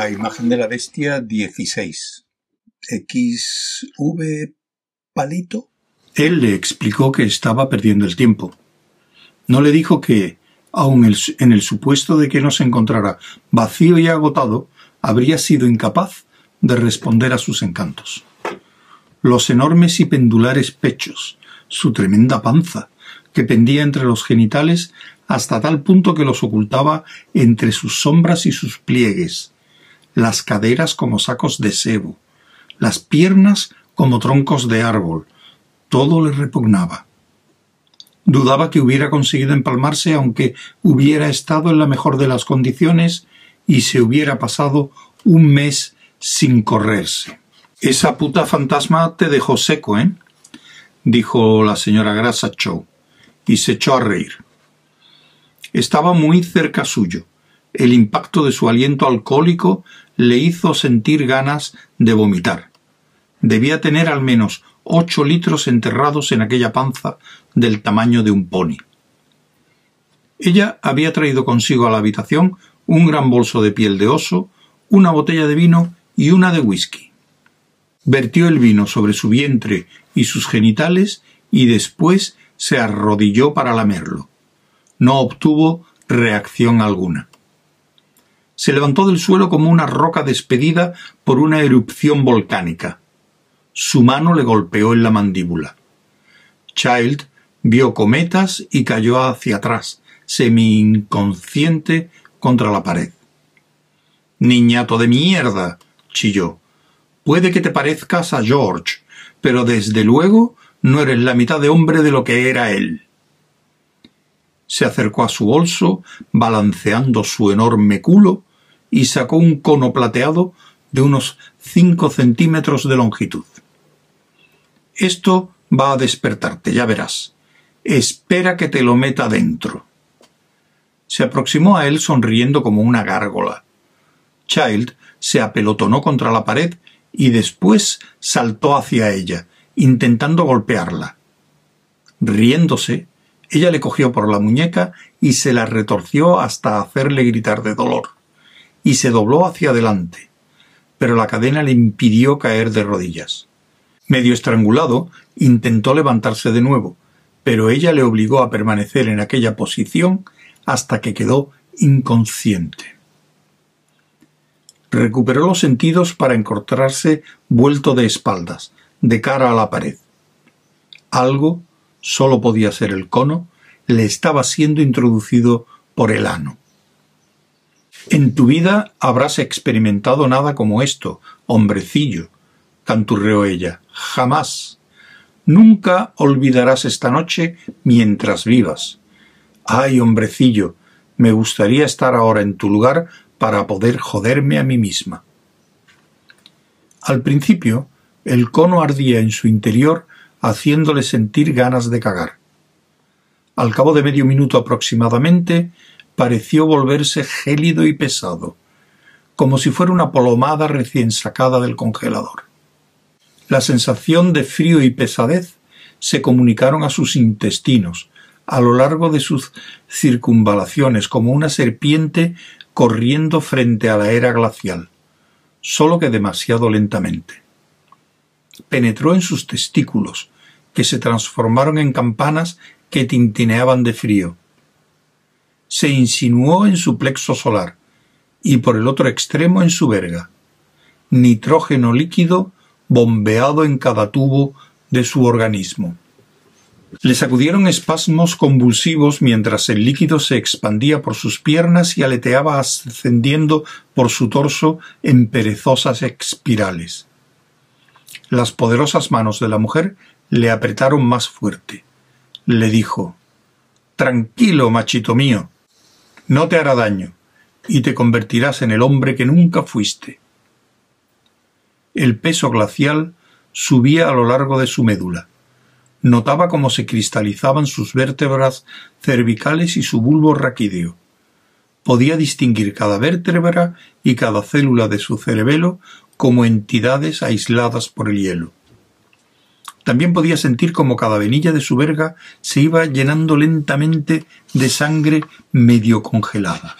La imagen de la bestia 16. XV palito. Él le explicó que estaba perdiendo el tiempo. No le dijo que, aun en el supuesto de que no se encontrara vacío y agotado, habría sido incapaz de responder a sus encantos. Los enormes y pendulares pechos, su tremenda panza, que pendía entre los genitales hasta tal punto que los ocultaba entre sus sombras y sus pliegues, las caderas como sacos de sebo, las piernas como troncos de árbol, todo le repugnaba. Dudaba que hubiera conseguido empalmarse aunque hubiera estado en la mejor de las condiciones y se hubiera pasado un mes sin correrse. Esa puta fantasma te dejó seco, ¿eh? dijo la señora Grasa Chow, y se echó a reír. Estaba muy cerca suyo. El impacto de su aliento alcohólico le hizo sentir ganas de vomitar. Debía tener al menos ocho litros enterrados en aquella panza del tamaño de un pony. Ella había traído consigo a la habitación un gran bolso de piel de oso, una botella de vino y una de whisky. Vertió el vino sobre su vientre y sus genitales y después se arrodilló para lamerlo. No obtuvo reacción alguna. Se levantó del suelo como una roca despedida por una erupción volcánica. Su mano le golpeó en la mandíbula. Child vio cometas y cayó hacia atrás, semi inconsciente contra la pared. Niñato de mierda, chilló. Puede que te parezcas a George, pero desde luego no eres la mitad de hombre de lo que era él. Se acercó a su bolso, balanceando su enorme culo, y sacó un cono plateado de unos cinco centímetros de longitud. Esto va a despertarte, ya verás. Espera que te lo meta dentro. Se aproximó a él sonriendo como una gárgola. Child se apelotonó contra la pared y después saltó hacia ella, intentando golpearla. Riéndose, ella le cogió por la muñeca y se la retorció hasta hacerle gritar de dolor, y se dobló hacia adelante, pero la cadena le impidió caer de rodillas. Medio estrangulado, intentó levantarse de nuevo, pero ella le obligó a permanecer en aquella posición hasta que quedó inconsciente. Recuperó los sentidos para encontrarse vuelto de espaldas, de cara a la pared. Algo, solo podía ser el cono, le estaba siendo introducido por el ano. En tu vida habrás experimentado nada como esto, hombrecillo, canturreó ella. Jamás. Nunca olvidarás esta noche mientras vivas. Ay, hombrecillo, me gustaría estar ahora en tu lugar para poder joderme a mí misma. Al principio, el cono ardía en su interior haciéndole sentir ganas de cagar. Al cabo de medio minuto aproximadamente, pareció volverse gélido y pesado, como si fuera una polomada recién sacada del congelador. La sensación de frío y pesadez se comunicaron a sus intestinos, a lo largo de sus circunvalaciones como una serpiente corriendo frente a la era glacial, solo que demasiado lentamente. Penetró en sus testículos, que se transformaron en campanas que tintineaban de frío. Se insinuó en su plexo solar y por el otro extremo en su verga. Nitrógeno líquido bombeado en cada tubo de su organismo. Le sacudieron espasmos convulsivos mientras el líquido se expandía por sus piernas y aleteaba ascendiendo por su torso en perezosas espirales. Las poderosas manos de la mujer le apretaron más fuerte. Le dijo Tranquilo, machito mío. No te hará daño, y te convertirás en el hombre que nunca fuiste. El peso glacial subía a lo largo de su médula Notaba cómo se cristalizaban sus vértebras cervicales y su bulbo raquídeo. Podía distinguir cada vértebra y cada célula de su cerebelo como entidades aisladas por el hielo. También podía sentir como cada venilla de su verga se iba llenando lentamente de sangre medio congelada.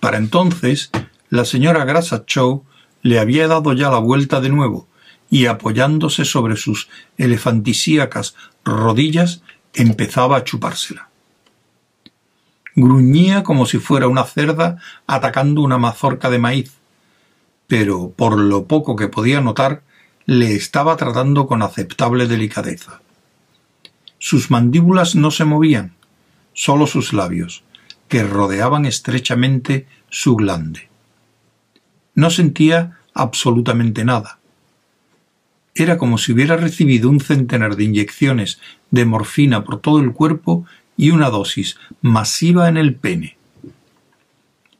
Para entonces, La señora Grassachow le había dado ya la vuelta de nuevo y apoyándose sobre sus elefantisíacas rodillas empezaba a chupársela. Gruñía como si fuera una cerda atacando una mazorca de maíz, pero por lo poco que podía notar le estaba tratando con aceptable delicadeza. Sus mandíbulas no se movían, solo sus labios, que rodeaban estrechamente su glande. No sentía absolutamente nada. Era como si hubiera recibido un centenar de inyecciones de morfina por todo el cuerpo y una dosis masiva en el pene.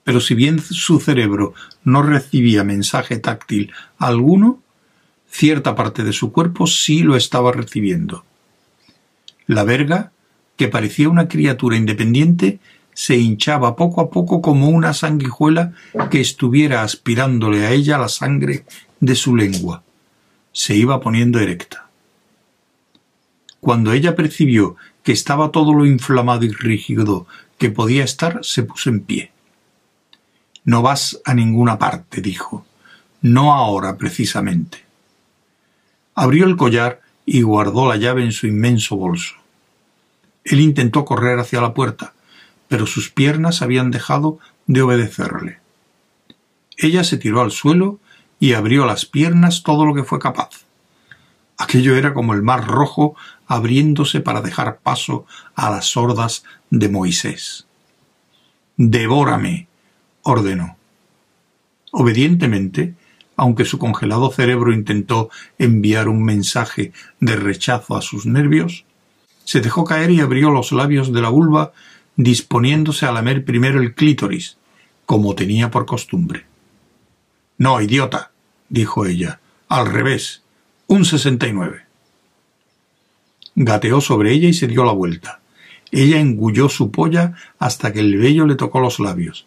Pero si bien su cerebro no recibía mensaje táctil alguno, cierta parte de su cuerpo sí lo estaba recibiendo. La verga, que parecía una criatura independiente, se hinchaba poco a poco como una sanguijuela que estuviera aspirándole a ella la sangre de su lengua. Se iba poniendo erecta. Cuando ella percibió que estaba todo lo inflamado y rígido que podía estar, se puso en pie. No vas a ninguna parte, dijo. No ahora, precisamente. Abrió el collar y guardó la llave en su inmenso bolso. Él intentó correr hacia la puerta, pero sus piernas habían dejado de obedecerle. Ella se tiró al suelo y abrió las piernas todo lo que fue capaz. Aquello era como el mar rojo abriéndose para dejar paso a las hordas de Moisés. Devórame, ordenó. Obedientemente, aunque su congelado cerebro intentó enviar un mensaje de rechazo a sus nervios, se dejó caer y abrió los labios de la vulva disponiéndose a lamer primero el clítoris, como tenía por costumbre. No, idiota, dijo ella, al revés, un sesenta y nueve. Gateó sobre ella y se dio la vuelta. Ella engulló su polla hasta que el vello le tocó los labios.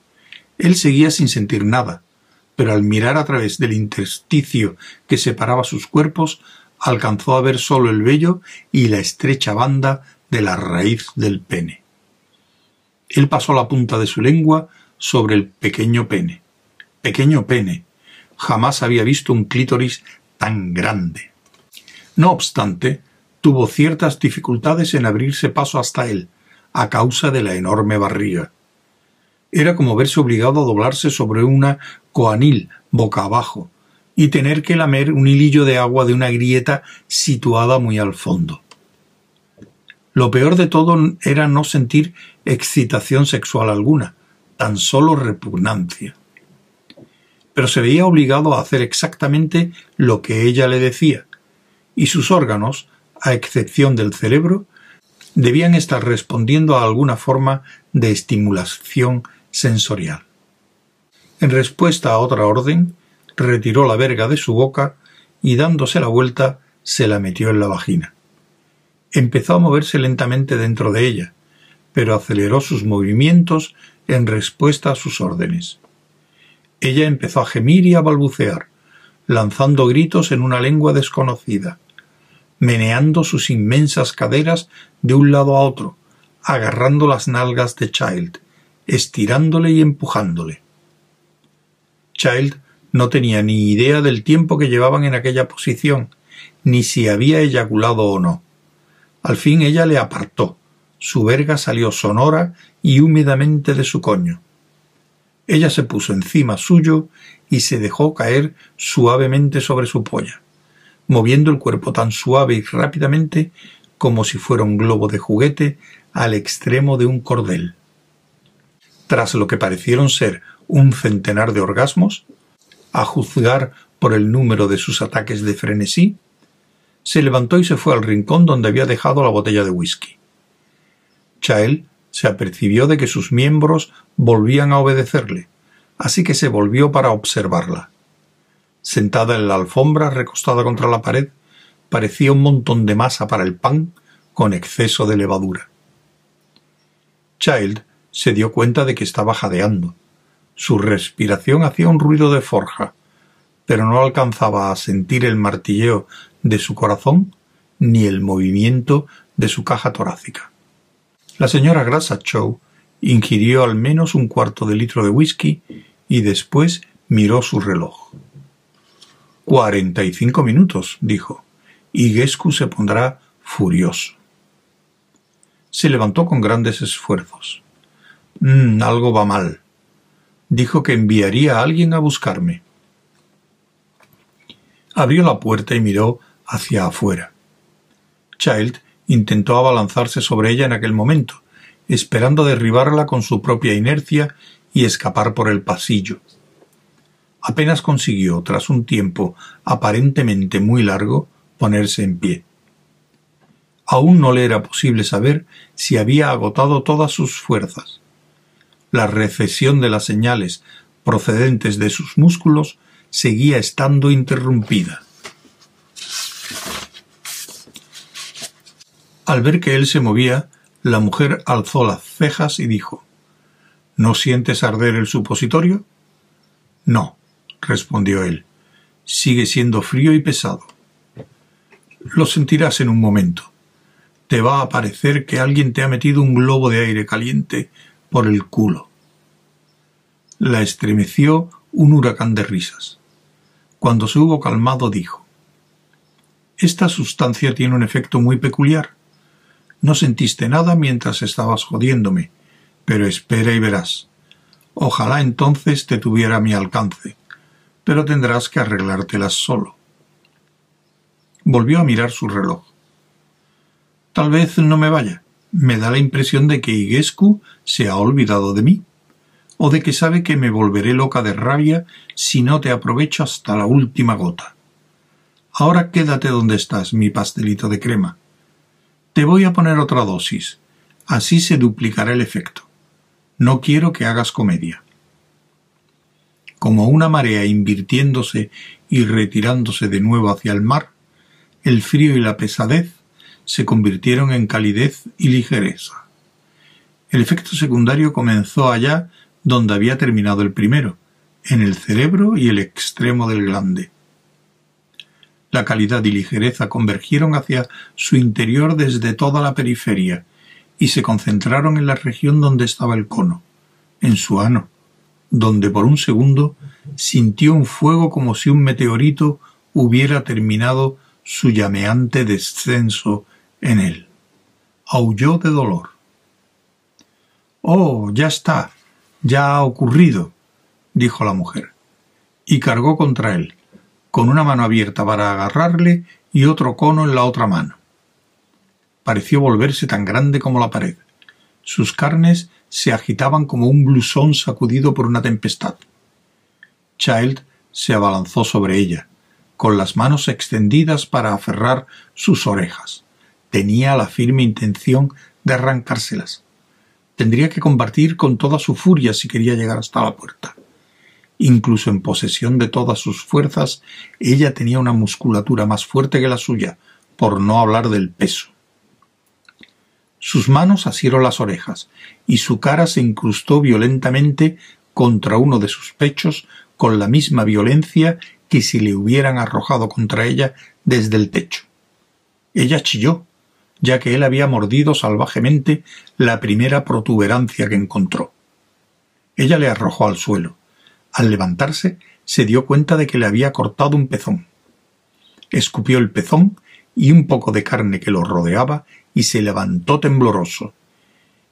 Él seguía sin sentir nada, pero al mirar a través del intersticio que separaba sus cuerpos, alcanzó a ver solo el vello y la estrecha banda de la raíz del pene. Él pasó la punta de su lengua sobre el pequeño pene. Pequeño pene. Jamás había visto un clítoris tan grande. No obstante, tuvo ciertas dificultades en abrirse paso hasta él, a causa de la enorme barriga. Era como verse obligado a doblarse sobre una coanil boca abajo y tener que lamer un hilillo de agua de una grieta situada muy al fondo. Lo peor de todo era no sentir excitación sexual alguna, tan solo repugnancia. Pero se veía obligado a hacer exactamente lo que ella le decía, y sus órganos, a excepción del cerebro, debían estar respondiendo a alguna forma de estimulación sensorial. En respuesta a otra orden, retiró la verga de su boca y dándose la vuelta se la metió en la vagina. Empezó a moverse lentamente dentro de ella, pero aceleró sus movimientos en respuesta a sus órdenes. Ella empezó a gemir y a balbucear, lanzando gritos en una lengua desconocida, meneando sus inmensas caderas de un lado a otro, agarrando las nalgas de Child, estirándole y empujándole. Child no tenía ni idea del tiempo que llevaban en aquella posición, ni si había eyaculado o no. Al fin ella le apartó. Su verga salió sonora y húmedamente de su coño. Ella se puso encima suyo y se dejó caer suavemente sobre su polla, moviendo el cuerpo tan suave y rápidamente como si fuera un globo de juguete al extremo de un cordel. Tras lo que parecieron ser un centenar de orgasmos, a juzgar por el número de sus ataques de frenesí, se levantó y se fue al rincón donde había dejado la botella de whisky. Chael se apercibió de que sus miembros volvían a obedecerle, así que se volvió para observarla. Sentada en la alfombra, recostada contra la pared, parecía un montón de masa para el pan con exceso de levadura. Child se dio cuenta de que estaba jadeando. Su respiración hacía un ruido de forja, pero no alcanzaba a sentir el martilleo de su corazón ni el movimiento de su caja torácica. La señora Chow ingirió al menos un cuarto de litro de whisky y después miró su reloj. Cuarenta y cinco minutos, dijo, y Gescu se pondrá furioso. Se levantó con grandes esfuerzos. Mm, algo va mal. Dijo que enviaría a alguien a buscarme. Abrió la puerta y miró hacia afuera. Child intentó abalanzarse sobre ella en aquel momento, esperando derribarla con su propia inercia y escapar por el pasillo. Apenas consiguió, tras un tiempo aparentemente muy largo, ponerse en pie. Aún no le era posible saber si había agotado todas sus fuerzas. La recesión de las señales procedentes de sus músculos seguía estando interrumpida. Al ver que él se movía, la mujer alzó las cejas y dijo ¿No sientes arder el supositorio? No, respondió él. Sigue siendo frío y pesado. Lo sentirás en un momento. Te va a parecer que alguien te ha metido un globo de aire caliente por el culo. La estremeció un huracán de risas. Cuando se hubo calmado dijo Esta sustancia tiene un efecto muy peculiar. No sentiste nada mientras estabas jodiéndome, pero espera y verás. Ojalá entonces te tuviera a mi alcance pero tendrás que arreglártelas solo. Volvió a mirar su reloj. Tal vez no me vaya. Me da la impresión de que Igescu se ha olvidado de mí, o de que sabe que me volveré loca de rabia si no te aprovecho hasta la última gota. Ahora quédate donde estás, mi pastelito de crema. Te voy a poner otra dosis. Así se duplicará el efecto. No quiero que hagas comedia como una marea invirtiéndose y retirándose de nuevo hacia el mar, el frío y la pesadez se convirtieron en calidez y ligereza. El efecto secundario comenzó allá donde había terminado el primero, en el cerebro y el extremo del glande. La calidad y ligereza convergieron hacia su interior desde toda la periferia y se concentraron en la región donde estaba el cono, en su ano, donde por un segundo sintió un fuego como si un meteorito hubiera terminado su llameante descenso en él. Aulló de dolor. Oh, ya está, ya ha ocurrido, dijo la mujer, y cargó contra él, con una mano abierta para agarrarle y otro cono en la otra mano. Pareció volverse tan grande como la pared. Sus carnes se agitaban como un blusón sacudido por una tempestad. Child se abalanzó sobre ella, con las manos extendidas para aferrar sus orejas. Tenía la firme intención de arrancárselas. Tendría que combatir con toda su furia si quería llegar hasta la puerta. Incluso en posesión de todas sus fuerzas, ella tenía una musculatura más fuerte que la suya, por no hablar del peso. Sus manos asieron las orejas, y su cara se incrustó violentamente contra uno de sus pechos con la misma violencia que si le hubieran arrojado contra ella desde el techo. Ella chilló, ya que él había mordido salvajemente la primera protuberancia que encontró. Ella le arrojó al suelo. Al levantarse, se dio cuenta de que le había cortado un pezón. Escupió el pezón y un poco de carne que lo rodeaba y se levantó tembloroso.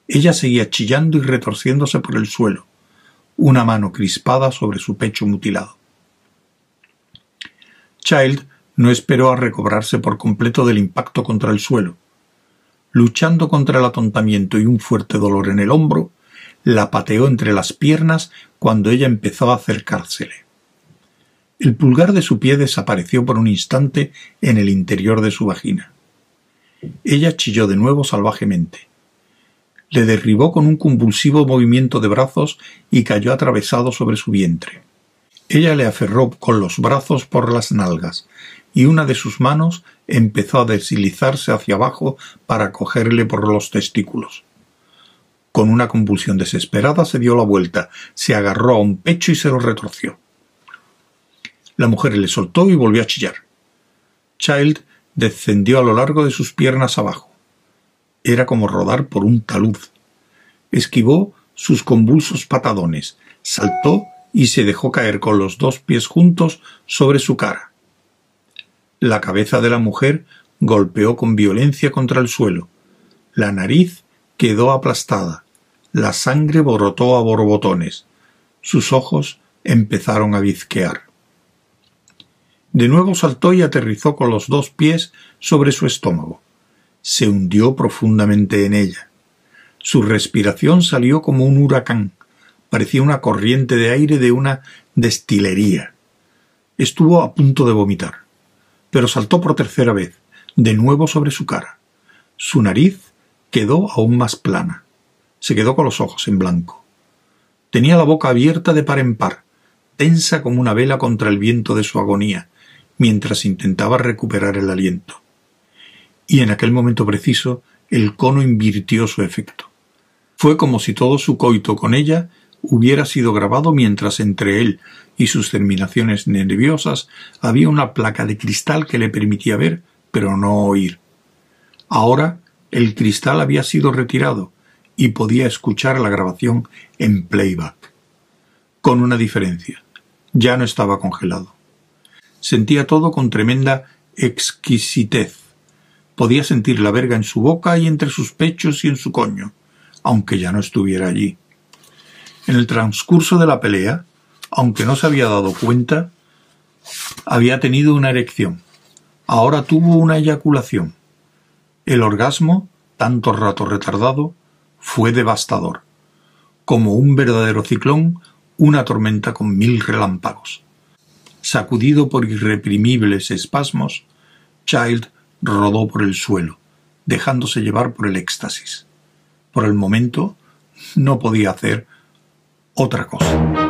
Ella seguía chillando y retorciéndose por el suelo, una mano crispada sobre su pecho mutilado. Child no esperó a recobrarse por completo del impacto contra el suelo. Luchando contra el atontamiento y un fuerte dolor en el hombro, la pateó entre las piernas cuando ella empezó a acercársele. El pulgar de su pie desapareció por un instante en el interior de su vagina. Ella chilló de nuevo salvajemente. Le derribó con un convulsivo movimiento de brazos y cayó atravesado sobre su vientre. Ella le aferró con los brazos por las nalgas, y una de sus manos empezó a deslizarse hacia abajo para cogerle por los testículos. Con una convulsión desesperada se dio la vuelta, se agarró a un pecho y se lo retorció. La mujer le soltó y volvió a chillar. Child descendió a lo largo de sus piernas abajo. Era como rodar por un talud. Esquivó sus convulsos patadones, saltó y se dejó caer con los dos pies juntos sobre su cara. La cabeza de la mujer golpeó con violencia contra el suelo. La nariz quedó aplastada. La sangre borotó a borbotones. Sus ojos empezaron a bizquear. De nuevo saltó y aterrizó con los dos pies sobre su estómago. Se hundió profundamente en ella. Su respiración salió como un huracán. Parecía una corriente de aire de una destilería. Estuvo a punto de vomitar, pero saltó por tercera vez, de nuevo sobre su cara. Su nariz quedó aún más plana. Se quedó con los ojos en blanco. Tenía la boca abierta de par en par, tensa como una vela contra el viento de su agonía, mientras intentaba recuperar el aliento. Y en aquel momento preciso el cono invirtió su efecto. Fue como si todo su coito con ella hubiera sido grabado mientras entre él y sus terminaciones nerviosas había una placa de cristal que le permitía ver, pero no oír. Ahora el cristal había sido retirado y podía escuchar la grabación en playback. Con una diferencia. Ya no estaba congelado. Sentía todo con tremenda exquisitez. Podía sentir la verga en su boca y entre sus pechos y en su coño, aunque ya no estuviera allí. En el transcurso de la pelea, aunque no se había dado cuenta, había tenido una erección. Ahora tuvo una eyaculación. El orgasmo, tanto rato retardado, fue devastador. Como un verdadero ciclón, una tormenta con mil relámpagos. Sacudido por irreprimibles espasmos, Child rodó por el suelo, dejándose llevar por el éxtasis. Por el momento no podía hacer otra cosa.